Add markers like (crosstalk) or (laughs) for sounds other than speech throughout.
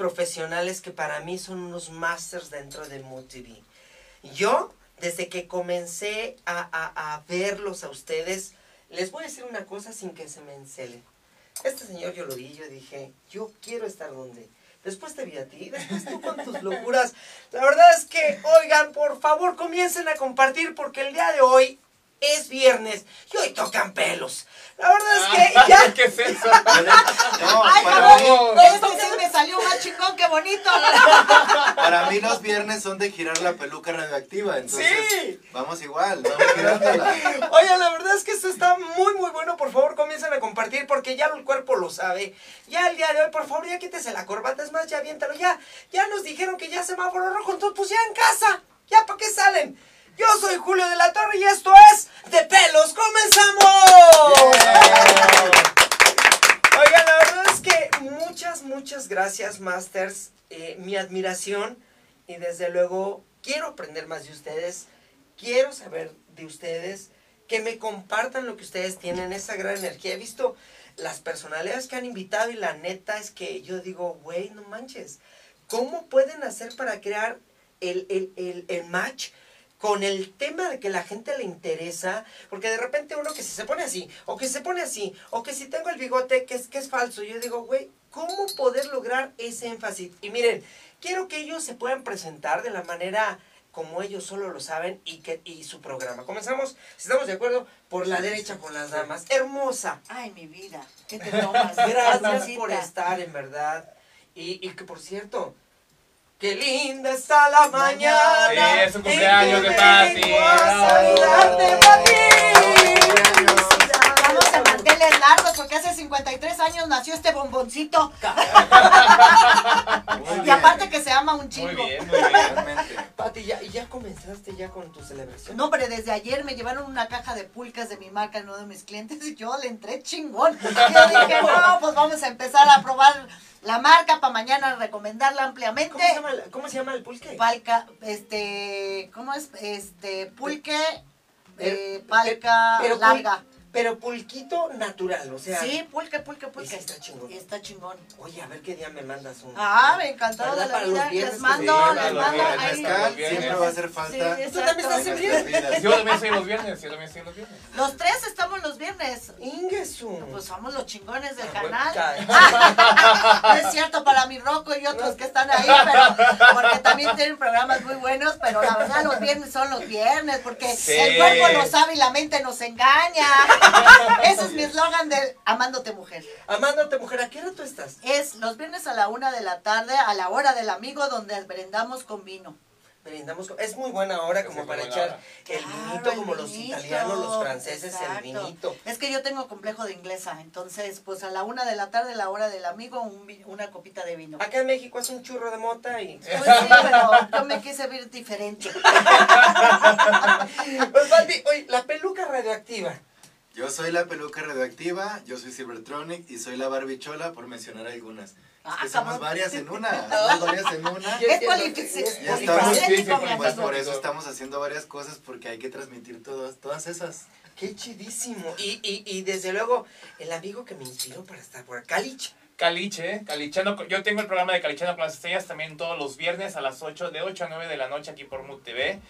profesionales que para mí son unos masters dentro de MUTV. Yo, desde que comencé a, a, verlos a ustedes, les voy a decir una cosa sin que se me encelen. Este señor yo lo vi, yo dije, yo quiero estar donde. Después te vi a ti, después tú con tus locuras. La verdad es que, oigan, por favor, comiencen a compartir porque el día de hoy es viernes y hoy tocan pelos. La verdad es que ya... (laughs) ¿Qué es eso? No, Ay, para, cabrón, mí, este sí me salió más chingón que bonito. para mí los viernes son de girar la peluca radioactiva, entonces Sí. vamos igual, vamos girándola. Oye, la verdad es que esto está muy, muy bueno. Por favor, comiencen a compartir porque ya el cuerpo lo sabe. Ya el día de hoy, por favor, ya quítese la corbata. Es más, ya aviéntalo. Ya, ya nos dijeron que ya semáforo rojo. Entonces, pues ya en casa. ¿Ya para qué salen? Yo soy Julio de la Torre y esto es De Pelos. ¡Comenzamos! Oigan, la verdad es que muchas, muchas gracias, Masters. Eh, mi admiración y desde luego quiero aprender más de ustedes. Quiero saber de ustedes, que me compartan lo que ustedes tienen, esa gran energía. He visto las personalidades que han invitado y la neta es que yo digo, güey, no manches. ¿Cómo pueden hacer para crear el, el, el, el match con el tema de que la gente le interesa? Porque de repente uno que si se pone así, o que se pone así, o que si tengo el bigote que es, que es falso, yo digo, güey, ¿cómo poder lograr ese énfasis? Y miren, quiero que ellos se puedan presentar de la manera como ellos solo lo saben y que y su programa. Comenzamos, si estamos de acuerdo, por la derecha con las damas. Hermosa. Ay, mi vida. ¿Qué te tomas? (laughs) Gracias por estar, en verdad. Y, y que por cierto, qué linda está la mañana. Sí, es su en cumpleaños de Pati. a saludarte, Pati. Vamos a manteles largos porque hace 53 años nació este bomboncito. (laughs) Y aparte que se ama un chingo. Muy bien, muy bien. Pati, ¿ya, ya comenzaste ya con tu celebración? No, hombre, desde ayer me llevaron una caja de pulcas de mi marca en uno de mis clientes y yo le entré chingón. (laughs) Yo dije, no, pues vamos a empezar a probar la marca para mañana recomendarla ampliamente. ¿Cómo se llama, el- cómo se llama el pulque? Palca, este, ¿cómo es? Este, pulque, eh, Pero- palca, pero larga. Pero pulquito natural, o sea. Sí, pulque, pulque, pulque. está chingón. Está chingón. Oye, a ver qué día me mandas un. Ah, me encantado de la Para los vida. viernes Les mando, sí, les mando viernes, ahí. siempre va a hacer falta. Sí, ¿Tú también estás en vidas. Yo también soy los viernes, yo también soy los viernes. Los tres viernes. Ingesu. Pues somos los chingones del Ah, canal. ca- (laughs) No es cierto para mi Rocco y otros que están ahí, pero porque también tienen programas muy buenos, pero la verdad los viernes son los viernes, porque Sí. el cuerpo lo sabe y la mente nos engaña. Ese es mi eslogan del Amándote Mujer. Amándote, mujer, ¿a qué hora tú estás? Es los viernes a la una de la tarde, a la hora del amigo, donde brindamos con vino. Brindamos con- Es muy buena hora como para echar el Claro, vinito el como los vinito, italianos, los franceses, el vinito. Es que yo tengo complejo de inglesa, entonces pues a la una de la tarde, la hora del amigo, un una copita de vino. Acá en México es un churro de mota y... Pues sí, pero yo me quise ver diferente. (laughs) Pues, Baldi, oye, la peluca radioactiva. Yo soy la peluca radioactiva, yo soy Silvertronic y soy la barbichola, por mencionar algunas. Ah, Es que somos varias en una, (laughs) somos varias en una. (laughs) Es polifacético, Pues por eso estamos haciendo varias cosas porque hay que transmitir todas, todas esas. Qué chidísimo. Y, y, y desde luego, el amigo que me inspiró para estar por acá, Calich. Caliche, Calichano, con- yo tengo el programa de Calichano con las estrellas también todos los viernes a las 8, de 8 a 9 de la noche aquí por Mood TV.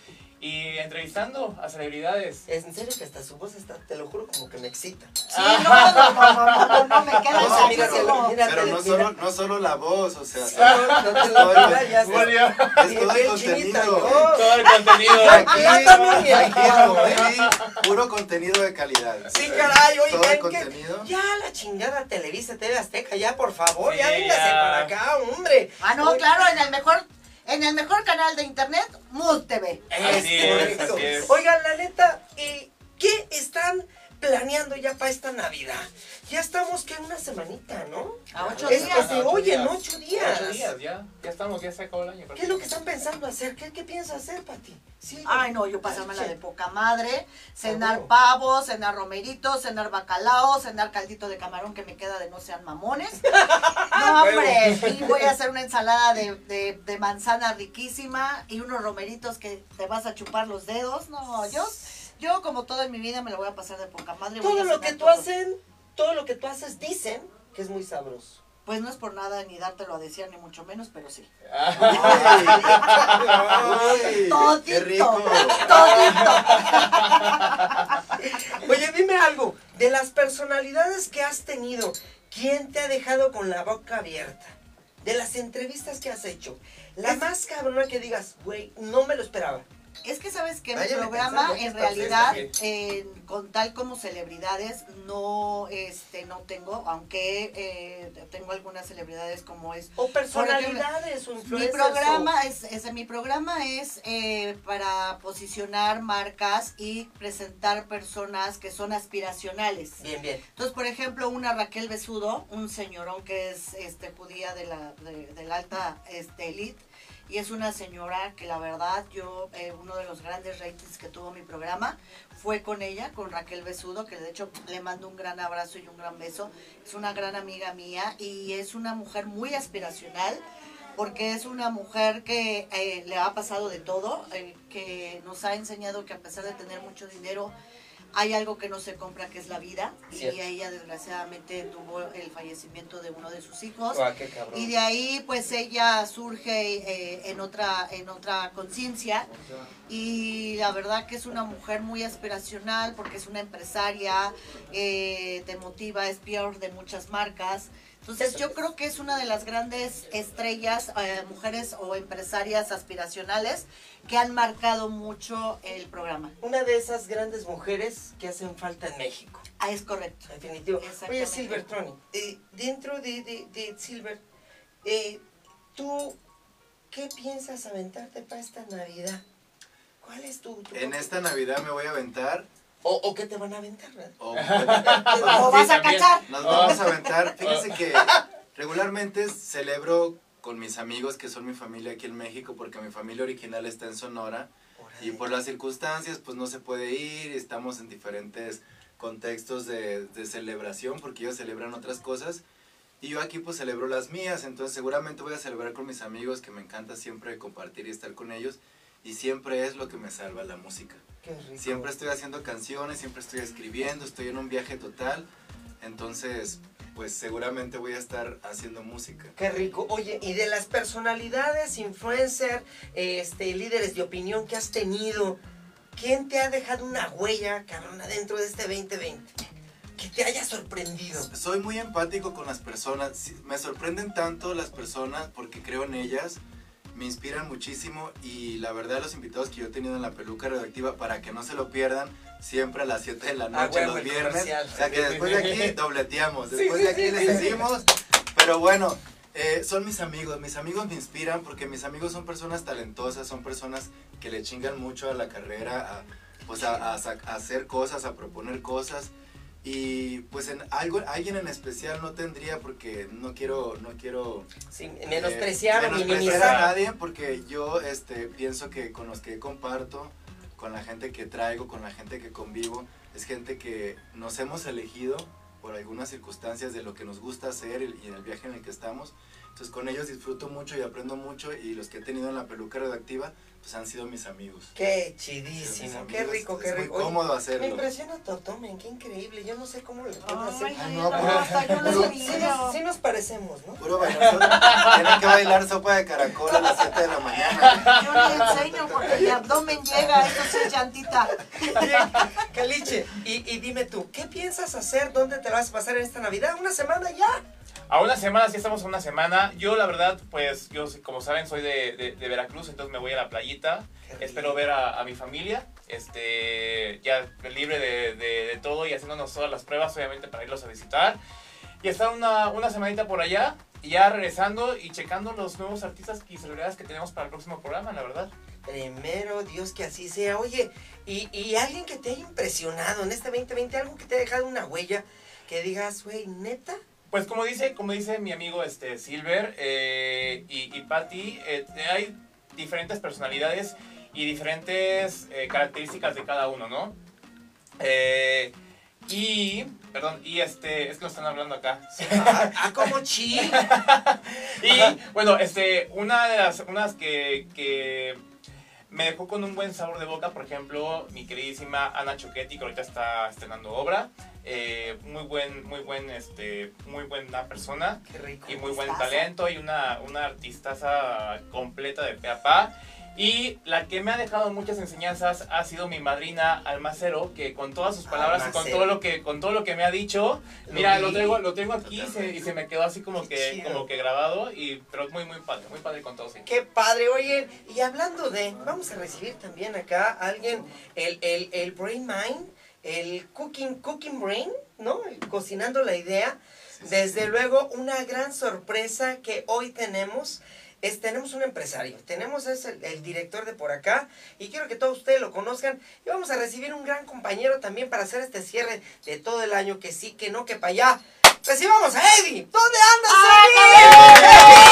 Y entrevistando a celebridades. En serio que hasta su voz está, te lo juro, como que me excita. Sí, no, no, no, no, no, no, no, me queda No, mira, Pero no solo, no solo la voz, o sea, No, no te lo ya es todo el contenido. no. todo el contenido. Aquí, aquí, puro contenido de calidad. Sí, caray, Todo el contenido. ya la chingada Televisa, TV Azteca, ya por favor, Sí, ya véngase para acá, hombre. Ah, no, Oye, claro, en el mejor, en el mejor canal de internet, Mood TV. Así Es es, correcto. así es. Oigan, la neta, ¿y ¿qué están planeando ya para esta Navidad? Ya estamos que una semanita, ¿no? A ocho Es días. que oye en ocho días. Ocho días, ya. Ya estamos, ya se acabó el año. ¿Qué es lo que están pensando hacer? ¿Qué, qué piensas hacer, Pati? Sí, Ay, no, yo pasármela de poca madre, cenar pavos, cenar romeritos, cenar bacalao, cenar caldito de camarón que me queda de no sean mamones. (laughs) No, hombre, y voy a hacer una ensalada de, de, de manzana riquísima y unos romeritos que te vas a chupar los dedos. No, yo Yo, como todo en mi vida, me lo voy a pasar de poca madre. voy Todo a lo que tú todo. hacen, todo lo que tú haces dicen que es muy sabroso. Pues no es por nada ni dártelo a decir, ni mucho menos, pero sí. Ay, (laughs) Todito. ¡Qué rico! Todito. (laughs) Oye, dime algo, de las personalidades que has tenido, ¿quién te ha dejado con la boca abierta? De las entrevistas que has hecho, la Es- más cabrona que digas, güey, no me lo esperaba. Es que sabes que mi Váyale programa pensando, en realidad, eh, con tal como celebridades, no este no tengo, aunque eh, tengo algunas celebridades como es O personalidades o Mi programa es, es- mi programa es eh, para posicionar marcas y presentar personas que son aspiracionales. o- Bien, bien. Entonces, por ejemplo, una Raquel Besudo, un señorón que es este judía de la, de, de la alta este, elite, y es una señora que la verdad yo, eh, uno de los grandes ratings que tuvo mi programa fue con ella, con Raquel Besudo, que de hecho le mando un gran abrazo y un gran beso. Es una gran amiga mía y es una mujer muy aspiracional porque es una mujer que eh, le ha pasado de todo, eh, que nos ha enseñado que a pesar de tener mucho dinero, hay algo que no se compra, que es la vida. Cierto. Y ella desgraciadamente tuvo el fallecimiento de uno de sus hijos. Ah, qué. Y de ahí pues ella surge eh, en otra, en otra conciencia y la verdad que es una mujer muy aspiracional porque es una empresaria, eh, te motiva, es peor de muchas marcas. Entonces yo creo que es una de las grandes estrellas, eh, mujeres o empresarias aspiracionales que han marcado mucho el programa. Una de esas grandes mujeres que hacen falta en México. Ah, es correcto. Definitivo. Oye, Exactamente. Silver Troni, eh, dentro de, de, de Silver, eh, ¿tú qué piensas aventarte para esta Navidad? ¿Cuál es tu...? tu- En esta Navidad me voy a aventar. O, ¿O qué te van a aventar? verdad? O, (laughs) ¿O Sí, vas a también. cachar? Nos vamos a (laughs) aventar. Fíjense que regularmente celebro con mis amigos que son mi familia aquí en México porque mi familia original está en Sonora y por las circunstancias pues no se puede ir, estamos en diferentes contextos de, de celebración porque ellos celebran otras cosas y yo aquí pues celebro las mías, entonces seguramente voy a celebrar con mis amigos que me encanta siempre compartir y estar con ellos y siempre es lo que me salva la música. Qué rico. Siempre estoy haciendo canciones, siempre estoy escribiendo, estoy en un viaje total. Entonces, pues seguramente voy a estar haciendo música. Qué rico. Oye, y de las personalidades, influencer, este, líderes de opinión que has tenido, ¿quién te ha dejado una huella, cabrona, dentro de este 2020? Que te haya sorprendido. Soy muy empático con las personas. Me sorprenden tanto las personas porque creo en ellas. Me inspiran muchísimo y la verdad los invitados que yo he tenido en la peluca radioactiva para que no se lo pierdan siempre a las 7 de la Ah, noche los viernes. O sea que después de aquí (laughs) dobleteamos, después sí, de aquí sí, les decimos. Pero bueno, eh, son mis amigos, mis amigos me inspiran porque mis amigos son personas talentosas, son personas que le chingan mucho a la carrera, a, pues a, a sac- a hacer cosas, a proponer cosas. Y pues en algo, alguien en especial no tendría porque no quiero, no quiero Sí, menospreciar eh, o menospreciar a nadie porque yo este, pienso que con los que comparto, con la gente que traigo, con la gente que convivo, es gente que nos hemos elegido por algunas circunstancias de lo que nos gusta hacer y y en el viaje en el que estamos. Entonces con ellos disfruto mucho y aprendo mucho y los que he tenido en la peluca radioactiva pues han sido mis amigos. Qué chidísimo, amigos, qué rico, qué es rico. muy cómodo Me hacerlo. impresiona tu abdomen, qué increíble. Yo no sé cómo le puedo hacer. Ay, Ay, no, no, pero- hasta yo (laughs) lo pero- Sí nos, sí nos parecemos, ¿no? Puro bailar. Tienen que bailar sopa de caracol a las 7 de la mañana. Yo ni enseño porque mi abdomen llega, esto sí es llantita. Caliche, y, y dime tú, ¿qué piensas hacer? ¿Dónde te vas a pasar en esta Navidad? ¿Una semana ya? A una semana, sí estamos a una semana. Yo, la verdad, pues, yo, como saben, soy de, de- de Veracruz, entonces me voy a la playita. Espero ver a, a mi familia, este, ya libre de, de- todo y haciéndonos todas las pruebas, obviamente, para irlos a visitar. Y estar una, una semanita por allá, y ya regresando y checando los nuevos artistas y celebridades que tenemos para el próximo programa, la verdad. Primero, Dios que así sea. Oye, y, y alguien que te haya impresionado en este 2020, algo que te haya dejado una huella, que digas, güey, neta. Pues como dice, como dice mi amigo este Silver eh, y, y Patty, eh, hay diferentes personalidades y diferentes eh, características de cada uno, ¿no? Eh, y, perdón, y este, es que nos están hablando acá. Ah, ah, como chill. (laughs) Y bueno, este, una de las, unas que, que me dejó con un buen sabor de boca, por ejemplo, mi queridísima Ana Choquetti, que ahorita está estrenando obra. Eh, muy buen, muy buen, este, muy buena persona Qué rico. y muy buen talento y una, una artistaza completa de pe a pa. Y la que me ha dejado muchas enseñanzas ha sido mi madrina Almacero, que con todas sus palabras y con Almacero. todo lo que con todo lo que me ha dicho, Lo mira, vi. lo traigo, lo traigo aquí y se, y se me quedó así como Qué que, chido. como que grabado, y pero muy muy padre, muy padre con todos ellos. Qué padre, oye, y hablando de, vamos a recibir también acá a alguien, el, el, el Brain Mind, el Cooking, cooking Brain, ¿no? El cocinando la idea. Desde luego, una gran sorpresa que hoy tenemos. Es, tenemos un empresario, tenemos es el, el director de por acá y quiero que todos ustedes lo conozcan y vamos a recibir un gran compañero también para hacer este cierre de todo el año que sí, que no, que para allá. Recibamos a Eddie. ¿Dónde andas, Eddie?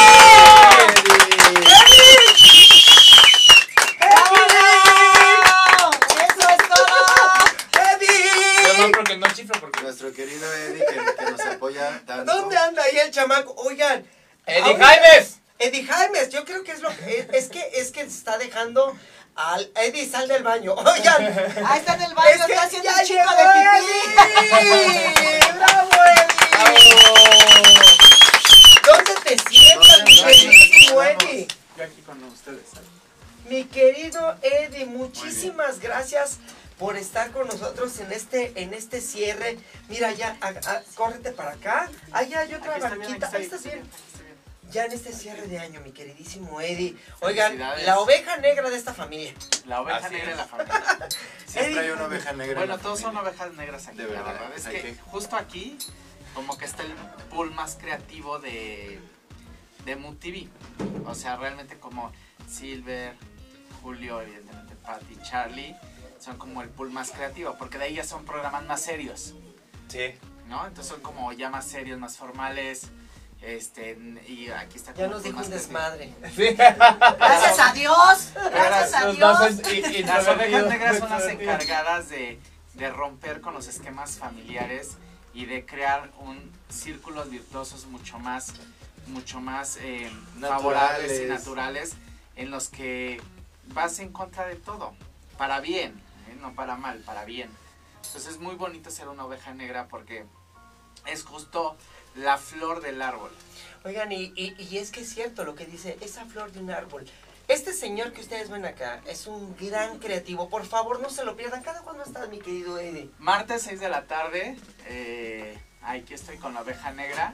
¡Bravo! ¡Eso es todo! ¡Eddie! Perdón, porque no chiflo porque Nuestro querido Eddie que, que nos apoya tanto. ¿Dónde anda ahí el chamaco? Oigan, Eddie Jaimes. Eddie Jaimes, yo creo que es lo es, es que es que se está dejando al Eddie sal del baño. (laughs) Oigan, Ahí está en el baño, es que está haciendo ya chico de pipí. Eddie. ¡Bravo, Eddie! ¿Dónde te sientas, mi queridísimo. Eddie? Yo aquí con ustedes. Mi querido Eddie, muchísimas gracias por estar con nosotros en este en este cierre. Mira, ya, a- a- córrete para acá. Allá hay otra Aquí está bien, banquita. aquí Ahí está estás bien, Ya en este cierre de año, mi queridísimo Eddie. Oigan, la oveja negra de esta familia. La oveja Así negra es. de la familia. (laughs) Siempre hay una oveja negra. en Bueno, la todos son ovejas negras aquí. De la verdad, verdad es que- justo aquí, como que está el pool más creativo de, de Mood TV. O sea, realmente como Silver, Julio, evidentemente Patty, Charlie, son como el pool más creativo, porque de ahí ya son programas más serios. Sí. ¿no? Entonces son como ya más serios, más formales. Este, y aquí está Ya nos dijo un desmadre. Sí. Gracias a Dios. Gracias a Dios. vasos y- y Las ovejas negras son las encargadas de, de romper con los esquemas familiares y de crear un círculos virtuosos mucho más, mucho más eh, favorables y Naturales. naturales en los que vas en contra de todo, para bien, ¿eh? no para mal, para bien. Entonces es muy bonito ser una oveja negra porque es justo la flor del árbol. Oigan, y, y, y es que es cierto lo que dice, esa flor de un árbol. Este señor que ustedes ven acá es un gran creativo. Por favor, no se lo pierdan. ¿Cada cuándo estás, mi querido Eddie? Martes 6 de la tarde, eh, aquí estoy con la oveja negra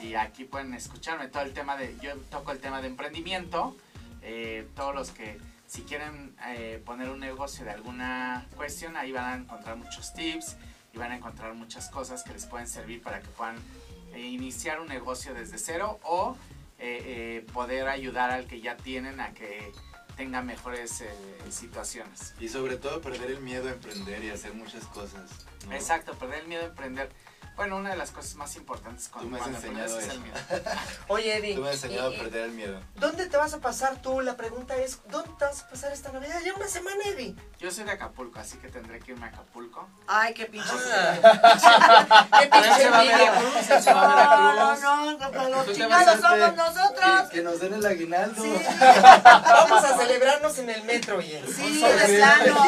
y aquí pueden escucharme todo el tema de, yo toco el tema de emprendimiento, eh, todos los que si quieren eh, poner un negocio de alguna cuestión, ahí van a encontrar muchos tips y van a encontrar muchas cosas que les pueden servir para que puedan eh, iniciar un negocio desde cero o eh, eh, poder ayudar al que ya tienen a que tenga mejores eh, situaciones. Y sobre todo perder el miedo a emprender y hacer muchas cosas. ¿no? Exacto, perder el miedo a emprender. Bueno, una de las cosas más importantes cuando, Tú me has cuando enseñado es el miedo. (laughs) Oye, Eddie. Tú me has enseñado y- a perder el miedo. ¿Dónde te vas a pasar tú? La pregunta es, ¿dónde te vas a pasar esta Navidad? Ya una semana, Eddie. Yo soy de Acapulco, así que tendré que irme a Acapulco. Ay, qué pinche. Ah. (laughs) ¡Qué pinche! Veracruz, se va a No, Veracruz. no, no, no, los chingados somos nosotros. Que nos den el aguinaldo. Sí, (laughs) Vamos a celebrarnos en el metro, oye. sí, de plano.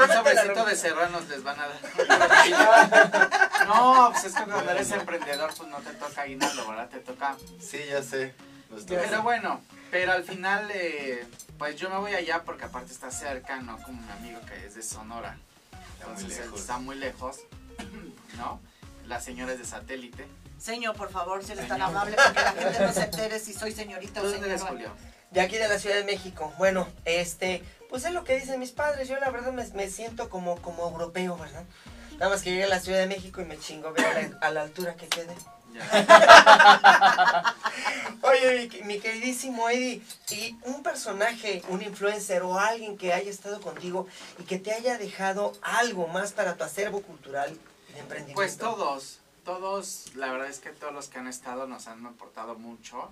Un sobrecito de serranos les van a dar. No, pues es que cuando eres emprendedor, pues no te toca aguinaldo, ¿verdad? Te toca Sí, ya sé. Los Pero bueno, pero al final, eh, pues yo me voy allá porque aparte está cerca, no como mi amigo que es de Sonora. Está muy Entonces lejos. está muy lejos, (clears throat) ¿no? La señora es de satélite. Señor, por favor, si eres tan amable para que la gente no se entere si soy señorita ¿Tú o señor. Julio? De aquí de la Ciudad de México. Bueno, este, pues es lo que dicen mis padres. Yo la verdad me, me siento como, como europeo, ¿verdad? Nada más que llegué a la Ciudad de México y me chingo, veo a la, a la altura que quede. (laughs) Oye, mi, mi queridísimo Eddie, y un personaje, un influencer o alguien que haya estado contigo y que te haya dejado algo más para tu acervo cultural y de emprendimiento. Pues todos, todos, la verdad es que todos los que han estado nos han aportado mucho.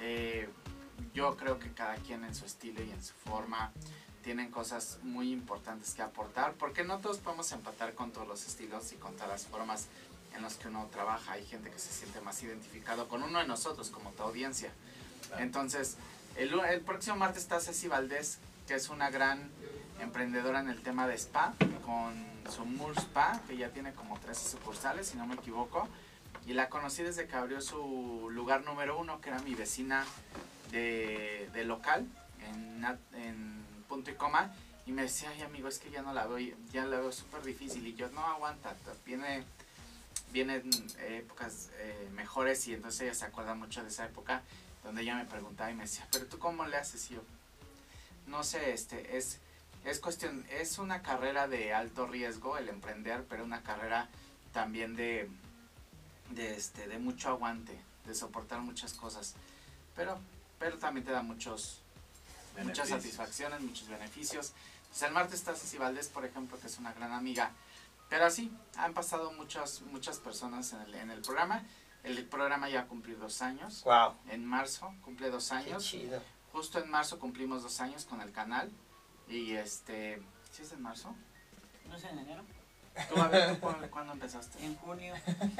Eh, yo creo que cada quien en su estilo y en su forma tienen cosas muy importantes que aportar, porque no todos podemos empatar con todos los estilos y con todas las formas en las que uno trabaja. Hay gente que se siente más identificado con uno de nosotros, como tu audiencia. Entonces, el, el próximo martes está Ceci Valdés, que es una gran emprendedora en el tema de spa, con su Moore Spa, que ya tiene como 13 sucursales, si no me equivoco. Y la conocí desde que abrió su lugar número uno, que era mi vecina de, de local, en, en punto y coma. Y me decía, ay amigo, es que ya no la veo, ya la veo súper difícil. Y yo, no, aguanta, viene, vienen épocas eh, mejores. Y entonces ella se acuerda mucho de esa época donde ella me preguntaba y me decía, pero tú cómo le haces? Yo, no sé, este, es, es cuestión, es una carrera de alto riesgo el emprender, pero una carrera también de, de, este, de mucho aguante, de soportar muchas cosas. Pero, pero también te da muchos, muchas satisfacciones, muchos beneficios. Pues el martes está Ceci Valdés, por ejemplo, que es una gran amiga. Pero así, han pasado muchas, muchas personas en el, en el programa. El programa ya cumplió dos años. Wow. En marzo cumple dos años. Qué chido. Justo en marzo cumplimos dos años con el canal. Y este. ¿Sí es en marzo? ¿No es en enero? ¿Tú, a ver, ¿tú cuándo, empezaste? En junio.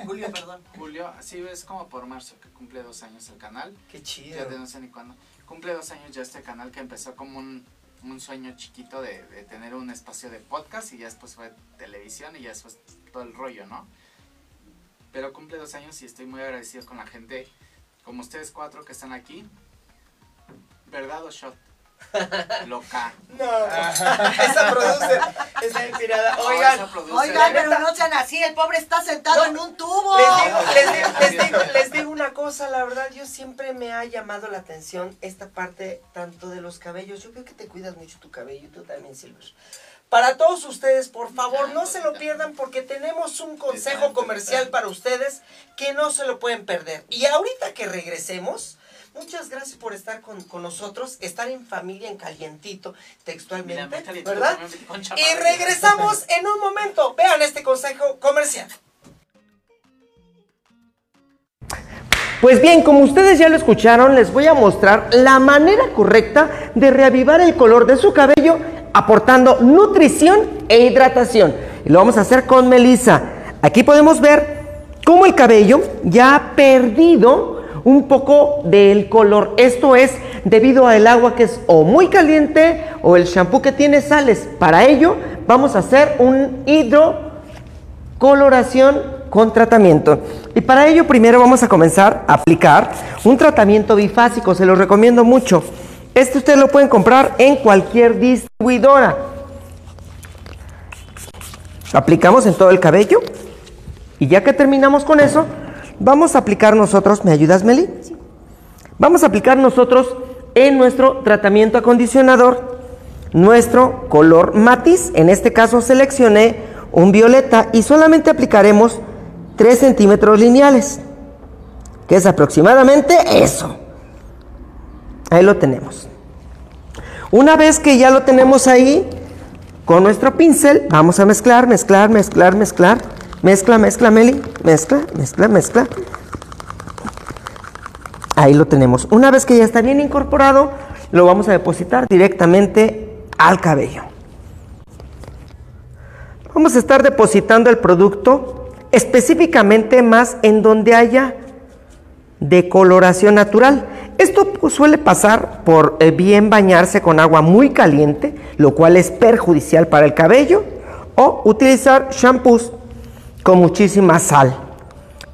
Julio, perdón. Julio, sí, es como por marzo que cumple dos años el canal. Qué Ya chido. de no sé ni cuándo. Cumple dos años ya este canal que empezó como un, un sueño chiquito de, de tener un espacio de podcast y ya después fue televisión y ya después todo el rollo, ¿no? Pero cumple dos años y estoy muy agradecido con la gente, como ustedes cuatro que están aquí. ¿Verdad o shot? Loca. No, (laughs) esa produce, está inspirada. No, Oigan, esa produce- Oigan, pero no sean así, el pobre está sentado No. en un tubo. les digo, les, digo, (laughs) les, digo, les digo una cosa, la verdad, yo siempre me ha llamado la atención esta parte tanto de los cabellos. Yo creo que te cuidas mucho tu cabello y tú también, Silver. Para todos ustedes, por favor, no se lo pierdan porque tenemos un consejo comercial para ustedes que no se lo pueden perder. Y ahorita que regresemos, muchas gracias por estar con, con nosotros, estar en familia en calientito, textualmente, ¿verdad? Y regresamos en un momento. Vean este consejo comercial. Pues bien, como ustedes ya lo escucharon, les voy a mostrar la manera correcta de reavivar el color de su cabello aportando nutrición e hidratación. Y lo vamos a hacer con Melissa. Aquí podemos ver cómo el cabello ya ha perdido un poco del color. Esto es debido al agua que es o muy caliente o el shampoo que tiene sales. Para ello vamos a hacer un hidrocoloración con tratamiento. Y para ello primero vamos a comenzar a aplicar un tratamiento bifásico, se lo recomiendo mucho. Este ustedes lo pueden comprar en cualquier distribuidora. Aplicamos en todo el cabello y ya que terminamos con eso, vamos a aplicar nosotros, ¿me ayudas Meli? Vamos a aplicar nosotros en nuestro tratamiento acondicionador nuestro color matiz. En este caso seleccioné un violeta y solamente aplicaremos 3 centímetros lineales, que es aproximadamente eso. Ahí lo tenemos. Una vez que ya lo tenemos ahí, con nuestro pincel vamos a mezclar, mezclar, mezclar, mezclar. Mezcla, mezcla, Meli. Mezcla, mezcla, mezcla. Ahí lo tenemos. Una vez que ya está bien incorporado, lo vamos a depositar directamente al cabello. Vamos a estar depositando el producto específicamente más en donde haya decoloración natural. Esto suele pasar por eh, bien bañarse con agua muy caliente, lo cual es perjudicial para el cabello, o utilizar shampoos con muchísima sal,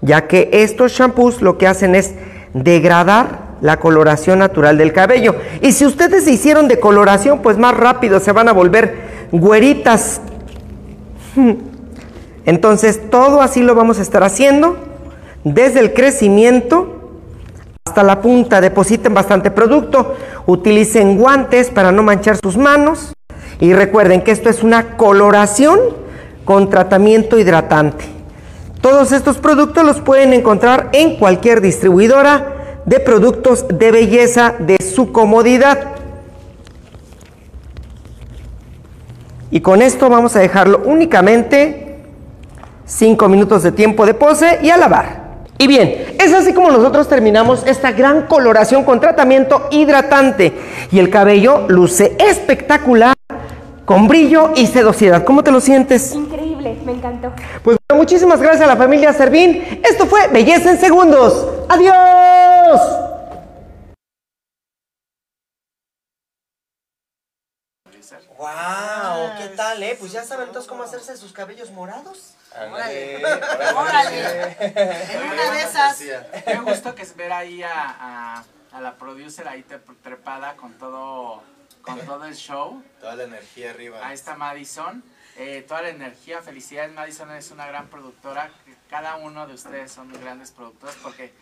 ya que estos shampoos lo que hacen es degradar la coloración natural del cabello. Y si ustedes se hicieron decoloración, pues más rápido se van a volver güeritas. (laughs) Entonces todo así lo vamos a estar haciendo desde el crecimiento hasta la punta. Depositen bastante producto, utilicen guantes para no manchar sus manos y recuerden que esto es una coloración con tratamiento hidratante. Todos estos productos los pueden encontrar en cualquier distribuidora de productos de belleza de su comodidad. Y con esto vamos a dejarlo únicamente 5 minutos de tiempo de pose y a lavar. Y bien, es así como nosotros terminamos esta gran coloración con tratamiento hidratante. Y el cabello luce espectacular, con brillo y sedosidad. ¿Cómo te lo sientes? Increíble, me encantó. Pues bueno, muchísimas gracias a la familia Servín. Esto fue Belleza en Segundos. ¡Adiós! ¡Wow! ¿Qué tal, eh? Pues ya saben entonces cómo hacerse sus cabellos morados. Órale. órale. En una de esas. Me gustó que es ver ahí a, a, a la producer ahí trepada con todo, con todo el show. Toda la energía arriba. Ahí está Madison. Eh, toda la energía, felicidades. Madison es una gran productora. Cada uno de ustedes son grandes productores porque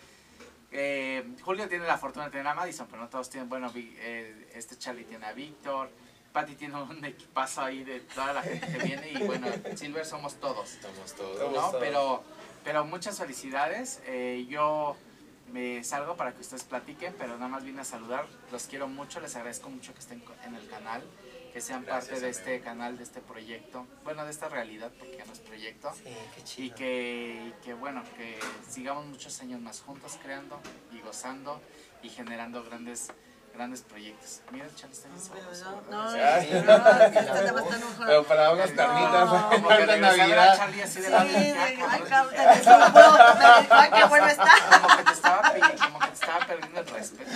eh, Julio tiene la fortuna de tener a Madison, pero no todos tienen. Bueno, eh, este Charlie tiene a Víctor. Patty tiene un (laughs) equipazo ahí de toda la gente que viene. Y bueno, Silver somos todos. Estamos todos. Somos ¿no? todos. Pero, pero muchas felicidades. Eh, yo me salgo para que ustedes platiquen, pero nada más vine a saludar. Los quiero mucho, les agradezco mucho que estén en el canal, que sean Gracias, parte de amigo. este canal, de este proyecto, bueno, de esta realidad, porque ya no es proyecto. Sí, qué Y chido. que, y que, bueno, que sigamos muchos años más juntos creando y gozando y generando grandes grandes proyectos. Mira, el Charlie está bien sabroso. No, sí, no, enojado. Pero para unas carnitas No, Como que de regresé a ver a Navidad. Charlie así de Sí, la de- ya, ay, cabrón. qué bueno está. (laughs) Como que te estaba, pe- como que te estaba perdiendo el respeto.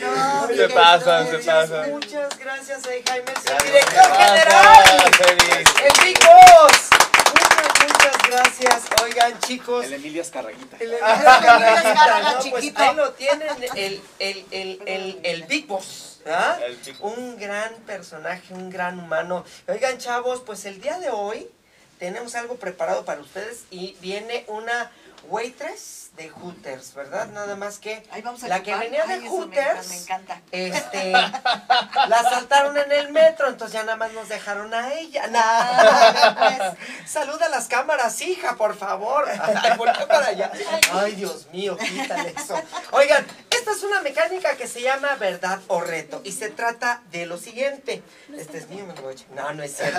No, Se Miguel, pasan, no, se Muchas, pasan. muchas gracias, eh, Jaime, el Gracias. director Gracias, general, Félix. el Big Boss. Gracias. Oigan, chicos. El Emilio Escarraguita. (laughs) El Emilio Escarraga, No, pues chiquito. ahí lo tienen, el, el, el, el, el Big Boss. ¿ah? El chico. Un gran personaje, un gran humano. Oigan, chavos, pues el día de hoy tenemos algo preparado para ustedes y viene una waitress de Hooters, ¿verdad? Nada más que Ahí vamos a la que venía de Ay, eso me Hooters. encanta, Me encanta. Este, la saltaron en el metro, entonces ya nada más nos dejaron a ella. Ah, Nah. Saluda a las cámaras, hija, por favor. (laughs) Ay, voltea para allá. Ay, Dios mío, quítale eso. Oigan, esta es una mecánica que se llama verdad o reto y se trata de lo siguiente. Este es mío, me lo voy a echar. No, no es cierto.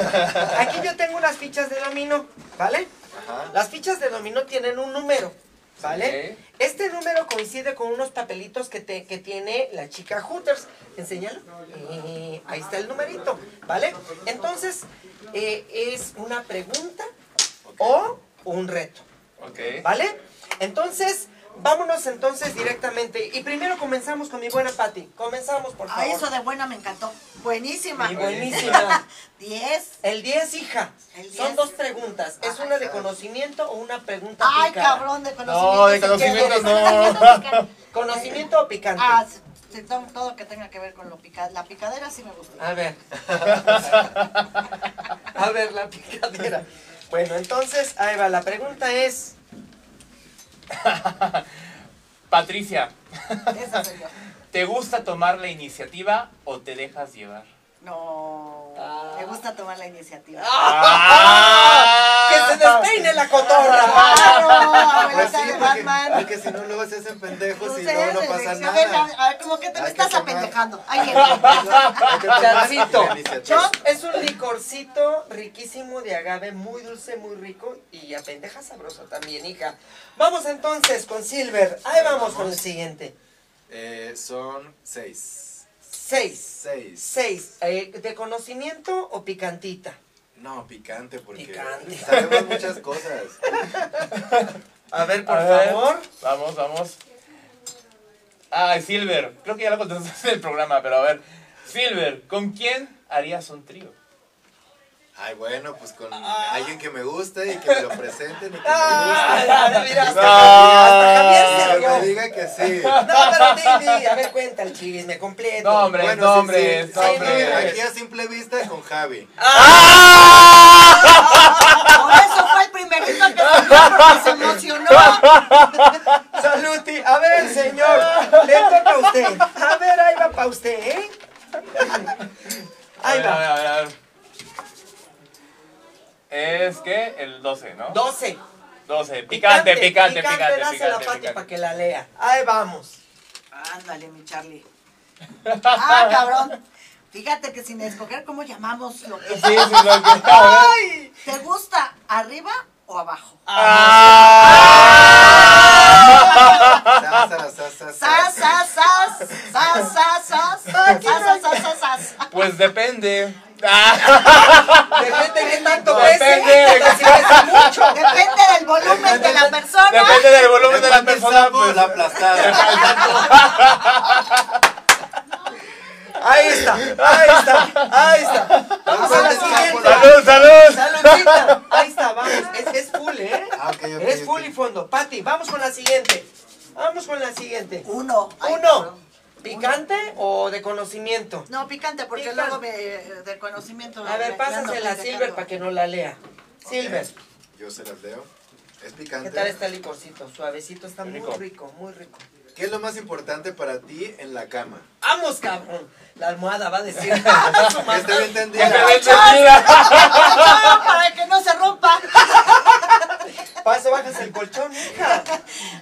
Aquí yo tengo unas fichas de dominó, ¿vale? Ajá. Las fichas de dominó tienen un número, ¿vale? Este número coincide con unos papelitos que, te, que tiene la chica Hooters. Enséñalo. Eh, ahí está el numerito, ¿vale? Entonces, eh, es una pregunta o un reto. ¿vale? Entonces, vámonos entonces directamente. Y primero comenzamos con mi buena Patty. Comenzamos, por favor. Ay, eso de buena me encantó. Buenísima. Mi buenísima. (laughs) 10. El 10, hija. El Son 10. dos preguntas. ¿Es una de conocimiento o una pregunta Ay, picada? cabrón, de conocimiento. No, de conocimiento no. ¿Conocimiento o picante? Ah, sí, sí, todo, todo que tenga que ver con lo picado. La picadera sí me gusta. A ver. (laughs) A ver, la picadera. Bueno, entonces, ahí va. La pregunta es. (laughs) Patricia, Esa soy yo. ¿te gusta tomar la iniciativa o te dejas llevar? No. Ah. Me gusta tomar la iniciativa. ¡Que se despeine la cotorra! Claro, Pues sí, Batman. porque si no luego se hacen pendejos y luego no pasa dirección, ven, nada. A ver, como que te me estás apendejando. (laughs) Ay, Chancito. Chop es un licorcito riquísimo de agave, muy dulce, muy rico y a pendeja sabroso también, hija. Vamos entonces con Silver. Ahí vamos con el siguiente. Eh, son seis. Seis. Seis. Seis. Eh, ¿De conocimiento o picantita? No, picante porque Picante. (laughs) sabemos muchas cosas. A ver, por A ver. favor. Vamos, vamos. Ay, Silver. Creo que ya lo contestaste en el programa, pero a ver. Silver, ¿con quién harías un trío? Ay, bueno, pues con alguien que me guste y que me lo presenten y que me Ah, guste. mira, hasta, No. hasta Javier se Que me diga que sí. No, pero di, di, a ver, cuenta el chisme completo. Nombres, Bueno, sí, nombres, sí, sí, nombres. Aquí a simple vista con Javi. Por eso fue el primerito que se dio porque se emocionó. sé. Picante, picante, picante. Picante, picante, la Pati para que la lea. Ahí vamos. Ándale, mi Charlie. Ah, cabrón. Fíjate que sin escoger cómo llamamos lo que. Sí, sí, lo que Ay, ¿Te gusta arriba o abajo? Pues depende. Ah, Depende de qué tanto No, pese. mucho. Depende del volumen de la persona. Depende del volumen de la persona, pues. la aplastada. (laughs) Ahí está, ahí está, ahí está. Vamos a la siguiente. ¡Salud, salud! Saludcita. Ahí está, vamos. Es, es full, ¿eh? Ah, Es full y fondo. Pati, vamos con la siguiente. Vamos con la siguiente. Uno. Ay, Uno. ¿Picante o de conocimiento? No, picante, porque Picante. luego me, de conocimiento. A ver, pásasela a Silver para que no la lea. Silver, Yo se las leo. Es picante. ¿qué tal está el licorcito? Suavecito, está Muy muy rico. rico, muy rico. ¿Qué es lo más importante para ti en la cama? ¡Vamos, cabrón! La almohada va a decir. (laughs) Bien entendida. Para que no se rompa. (laughs) Paso, bajas el colchón, hija.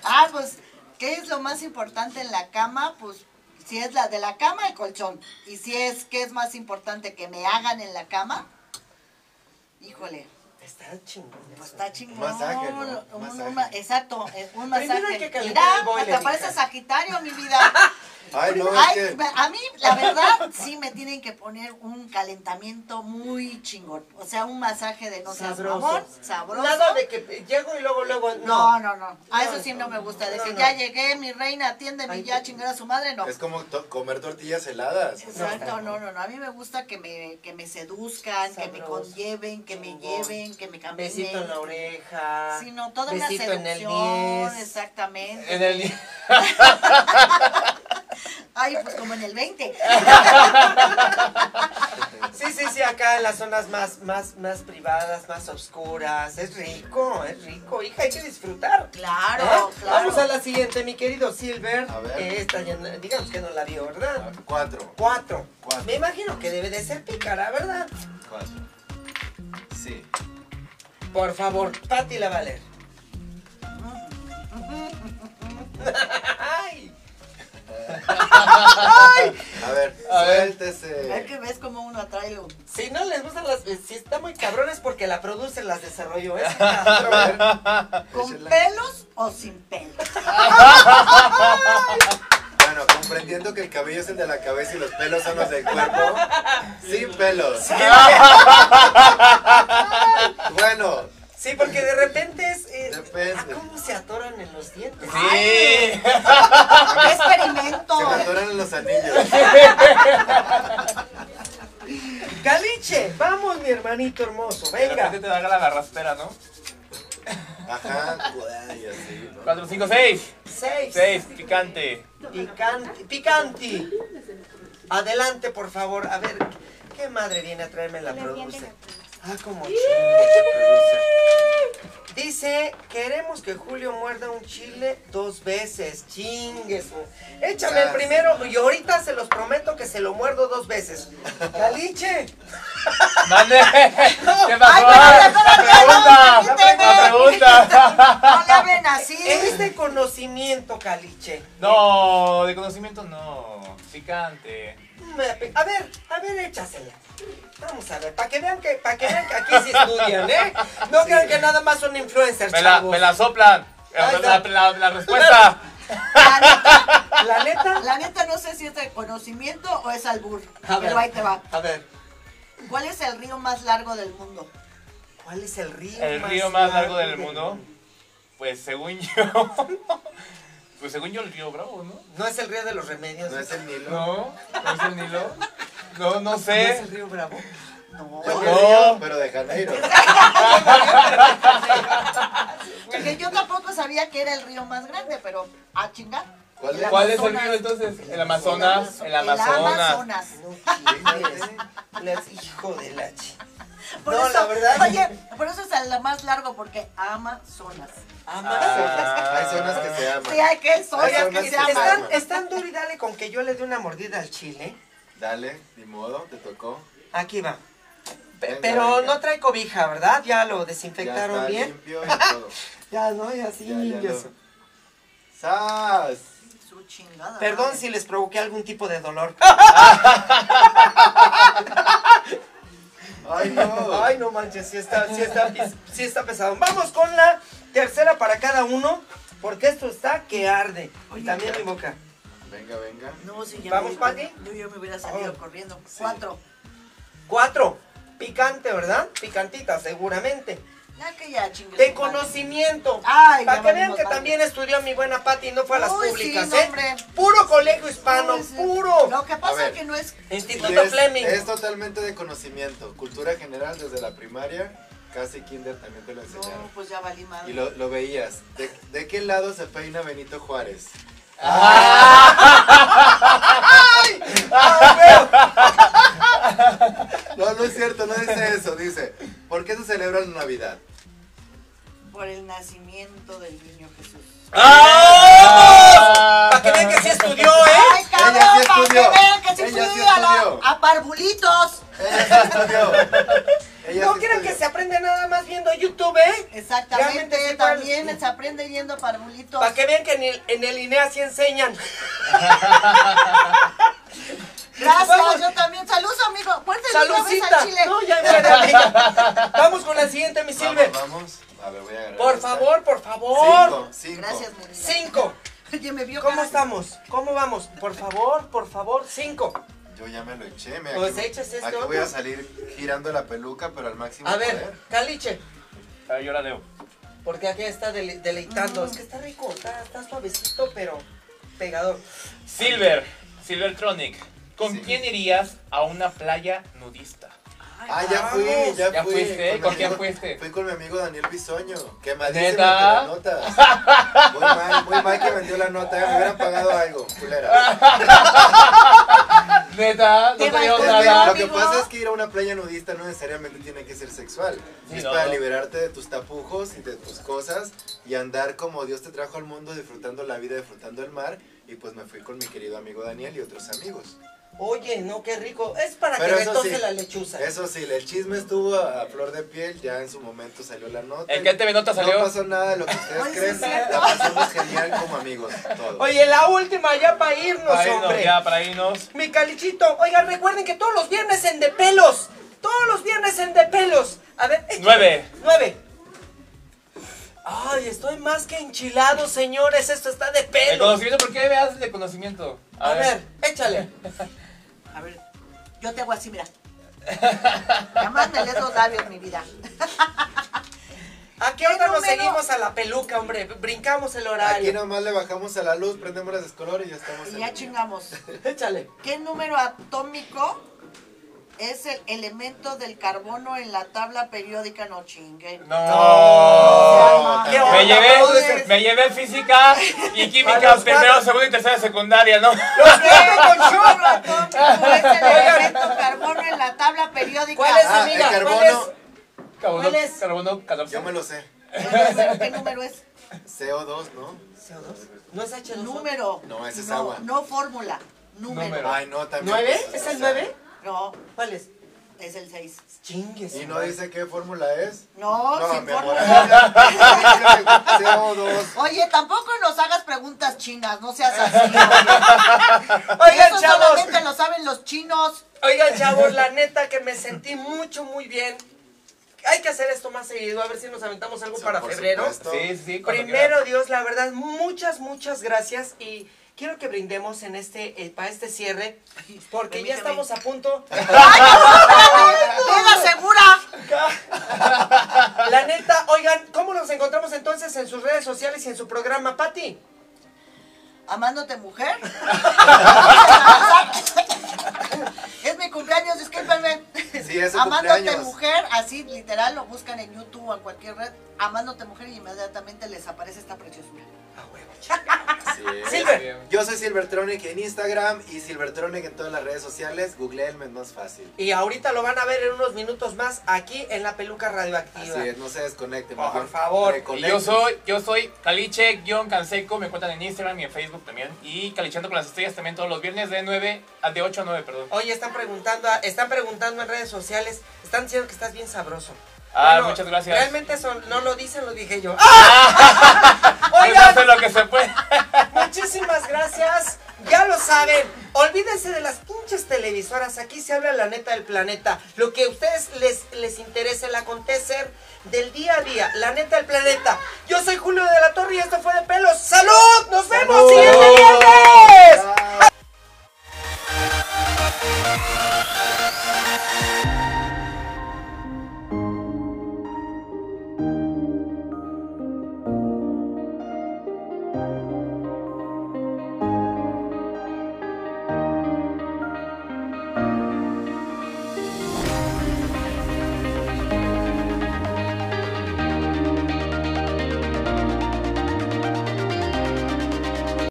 Ah, pues, ¿qué es lo más importante en la cama? Pues, si es la de la cama, el colchón. Y si es, ¿qué es más importante que me hagan en la cama? Híjole, Está chingón. pues está chingón. masaje, ¿no? Un- Masaje. un ma- exacto, eh, un masaje. Primero hay que calentar el boiler, Mira, te parece. Sagitario, mi vida. (laughs) Ay, no, Ay, es que. me- a mí, la verdad, (laughs) sí me tienen que poner un calentamiento muy chingón. O sea, un masaje de no seas Sabroso. mamón, sabroso. Nada de que llego y luego, luego. No, No. no, no. A eso sí no me gusta. De No, que no. ya llegué, mi reina, atiéndeme Ay, y ya chingar a su madre, no. Es como to- comer tortillas heladas. Exacto, no, no, no. A mí me gusta que me, que me seduzcan, que me conlleven, que me lleven, que me caminen. Besito en la oreja. Sí, no, toda una besito en el seducción, 10. exactamente. En el... (laughs) (laughs) Ay, pues como en el 20. (laughs) Sí, sí, sí, acá en las zonas más, más, más privadas, más oscuras. Es rico, es rico, hija, hay que disfrutar. Claro, ¿Eh? claro. Vamos a la siguiente, mi querido Silver. A ver. Esta ya, digamos que no la vio, ¿verdad? Cuatro. Cuatro. Cuatro. Me imagino que debe de ser pícara, ¿verdad? Cuatro. Sí. Por favor, Pati la va a leer. (laughs) Ay, A ver, A ver. suéltese. Es que ves como uno atrae lo... si no les gustan las... eh, Si está muy cabrón es porque la produce las desarrolló. (laughs) Es ver, ¿Con échela. pelos o sin pelos? Bueno, comprendiendo que el cabello es el de la cabeza y los pelos son los del cuerpo. Sin pelos. Bueno, Sí, porque de repente es... eh, Depende. ah, ¿Cómo se atoran en los dientes? Sí. ¡Qué experimento! se me atoran en los anillos. (laughs) Caliche, vamos mi hermanito hermoso, De venga. repente te da la garraspera, ¿no? Ajá, ¿no? 4, 5, 6. Seis. 6, picante. Picanti. Picanti. Adelante, por favor. A ver, ¿qué madre viene a traerme la producer? Ah, como chingo, producer. Dice, queremos que Julio muerda un chile dos veces. Chingues. Échame el Ah, primero y ahorita se los prometo que se lo muerdo dos veces. Caliche. ¡Mande! ¿Qué pasó? Ay, ¡La pregunta! ¡La pregunta! No le hablen así. Es de conocimiento, Caliche. No, de conocimiento no. Picante. A ver, a ver, échasela. Vamos a ver, para que vean que, para que vean que aquí sí estudian, ¿eh? No crean que nada más son influencers, Me la, me la soplan. La, está. la- la respuesta. La neta, La neta. la neta no sé si es de conocimiento o es albur. A ver. Pero ahí te va. A ver, ¿Cuál es el río más largo del mundo? ¿cuál es el río El río más largo del mundo. Pues según yo. (laughs) Pues según yo el río Bravo, ¿no? No es el río de los remedios. ¿No es el Nilo? No, no es el Nilo. No, no ¿No es sé. el río Bravo. No. Es el No. río, pero de Janeiro. Porque yo tampoco sabía que era el río más grande, pero a chingar. ¿Cuál El es? ¿Cuál es el Amazonas. río entonces? El Amazonas. El El Amazonas. Amazonas. No chingues. Las- hijo de la chi. Por No, eso, la verdad. Oye, por eso es el más largo, porque Amazonas. Amazonas. Hay zonas que se aman. Sí, hay que zonas Hay zonas que se que aman. se Están, aman. están duro y dale con que yo le dé una mordida al chile. Dale, ni modo, te tocó. Aquí va. Venga, Pero venga. no trae cobija, ¿verdad? Ya lo Ya desinfectaron está bien. limpio y todo. (laughs) Ya, no, ya sí, Ya, lo- ¡Sas! Su chingada. Perdón madre. si les provoqué algún tipo de dolor. (laughs) ¡Ay, no! Ay, no manches, sí está, sí está, sí está pesado. Vamos con la tercera para cada uno, porque esto está que arde. Y también mi boca. Venga, venga. No, si ya ¿Vamos, me, Pati? Yo, yo me hubiera salido Oh. corriendo. Cuatro. Cuatro. Picante, ¿verdad? Picantita, seguramente. Ya que ya chingue de conocimiento. Ay, Para que vean que madre. también estudió mi buena Pati y no fue a las Uy, públicas, ¿eh? hombre. Puro colegio hispano, Uy, sí. puro. Lo que pasa ver. es que no es. Instituto es, Fleming. es totalmente de conocimiento. Cultura general desde la primaria, casi kinder también te lo No, enseñaron. pues ya valí madre. Y lo, lo veías. ¿De, de qué lado se peina Benito Juárez? No, no es cierto, no dice eso. Dice, ¿por qué se celebra la Navidad? Por el nacimiento del niño Jesús. ¡Vamos! Para que vean que sí estudió, ¿eh? Sí para que vean que se Ella sí fui a, la- estudió. a parvulitos. Ella sí estudió. (laughs) Ella No sí crean que se aprende nada más viendo YouTube, ¿eh? Realmente Exactamente, sí, para- también se aprende yendo a parvulitos. Para que vean que en el, en el INEA sí enseñan. (laughs) Gracias, Vamos. yo también. Saludos, amigo. Saludcita. al chile. No, ya amiga. (laughs) Vamos con la siguiente, mi Silver. Vamos, vamos. A ver, voy a agarrar Por esta. favor, por favor. Cinco, cinco. Gracias. Cinco. Oye, me vio ¿Cómo cara- estamos? ¿Cómo vamos? Por favor, por favor, cinco. Yo ya me lo eché. Mira, Pues aquí, échase este aquí otro. voy a salir girando la peluca, pero al máximo A ver, poder. Caliche. A ver, yo la leo. Porque aquí está dele- deleitando. Es que está rico, está, está suavecito, pero pegador. Silver, Silvertronic. ¿Con Sí. quién irías a una playa nudista? Ah, ya fui, ya, ¿Ya fui. fuiste? mi ¿Con quién amigo- fuiste? Fui con mi amigo Daniel Bisoño. Quemadísimo ¿Neta? de notas. Muy mal, muy mal que vendió la nota. Me hubieran pagado algo, culera. (laughs) Neta, no Te te que nada. lo que pasa es que ir a una playa nudista no necesariamente tiene que ser sexual. Sí, es no. para liberarte de tus tapujos y de tus cosas y andar como Dios te trajo al mundo, disfrutando la vida, disfrutando el mar. Y pues me fui con mi querido amigo Daniel y otros amigos. Oye, no, qué rico. Es para Pero que sí, la lechuza. Eso sí, el chisme estuvo a, a flor de piel, ya en su momento salió la nota. ¿En qué TV Nota salió? No pasó nada de lo que ustedes creen, la pasamos genial como amigos, todos. Oye, la última ya para irnos, Para irnos, hombre. ya, para irnos. Mi calichito, oigan, recuerden que todos los viernes en De Pelos. Todos los viernes en De Pelos. A ver, échale. Nueve. Nueve. Ay, estoy más que enchilado, señores. Esto está de El pelos. conocimiento, ¿por qué me haces de conocimiento? A ver, échale. (laughs) A ver, yo te hago así, mira. Jamás me lees los labios, mi vida. (laughs) ¿A qué hora nos seguimos a la peluca, hombre? Brincamos el Aquí horario. nomás le bajamos a la luz, prendemos las descolores y ya estamos Y ya chingamos. (laughs) Échale. ¿Qué número atómico es el elemento del carbono en la tabla periódica? No chinguen. No. No, ¿Qué Me llevé, me llevé física y química los primero, cuatro. segundo y tercera secundaria, ¿no? Los quiero con El show. número atómico es el (laughs) elemento carbono en la tabla periódica. ¿Cuál es, Ah, amiga? el ¿Cuál carbono. es? Carbono, ¿Cuál es? carbono 14. Yo me lo sé. ¿Qué, ¿Qué número es? CO2, ¿no? CO2. ¿No es H2O? Número. No, ese es no, agua. No fórmula. Número. Número. Ay, no, también. ¿Nueve? ¿Es o el sea, nueve? No, ¿Cuál es? es el 6. Chingues. Y no dice qué fórmula es. No, No, sin fórmula. CO2. Oye, tampoco nos hagas preguntas chinas, no seas así. oye. Oigan, Eso chavos. solamente lo saben los chinos. Oigan, chavos, la neta que me sentí mucho, muy bien. Hay que hacer esto más seguido, a ver si nos aventamos algo para febrero. supuesto. Sí, sí, Primero, quieras. Dios, la verdad, muchas, muchas gracias y quiero que brindemos en este, eh, para este cierre, porque ya estamos a punto. (laughs) (laughs) ¡Venga, segura! (laughs) La neta, oigan, ¿cómo nos encontramos entonces en sus redes sociales y en su programa, Pati? Amándote mujer. es mi cumpleaños, discúlpenme. Su Amándote cumpleaños. mujer, así literal lo buscan en YouTube o en cualquier red. Amándote mujer y inmediatamente les aparece esta preciosura. A huevo. Sí. Silver. Yo soy Silvertronic en Instagram y Silvertronic en todas las redes sociales. Googleenme, es más fácil. Y ahorita lo van a ver en unos minutos más aquí en la peluca radioactiva. Así es, no se desconecten. Por mejor favor. Y yo soy, yo soy Caliche-Canseco, me encuentran en Instagram y en Facebook también. Y Calichando con las estrellas también todos los viernes de 9 a de 8 a 9, perdón. Oye, están preguntando, están preguntando en redes sociales, sociales están diciendo que estás bien sabroso. Ah, bueno, muchas gracias. Realmente eso no lo dicen, lo dije yo. ¡Ah! (laughs) Oigan, (laughs) pues lo que se puede. (laughs) muchísimas gracias. Ya lo saben, olvídense de las pinches televisoras. Aquí se habla la neta del planeta. Lo que a ustedes les, les interese, el acontecer del día a día, la neta del planeta. Yo soy Julio de la Torre y esto fue de pelos. ¡Salud! ¡Nos vemos! ¡Siguiente viernes!